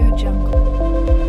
Audio Jungle.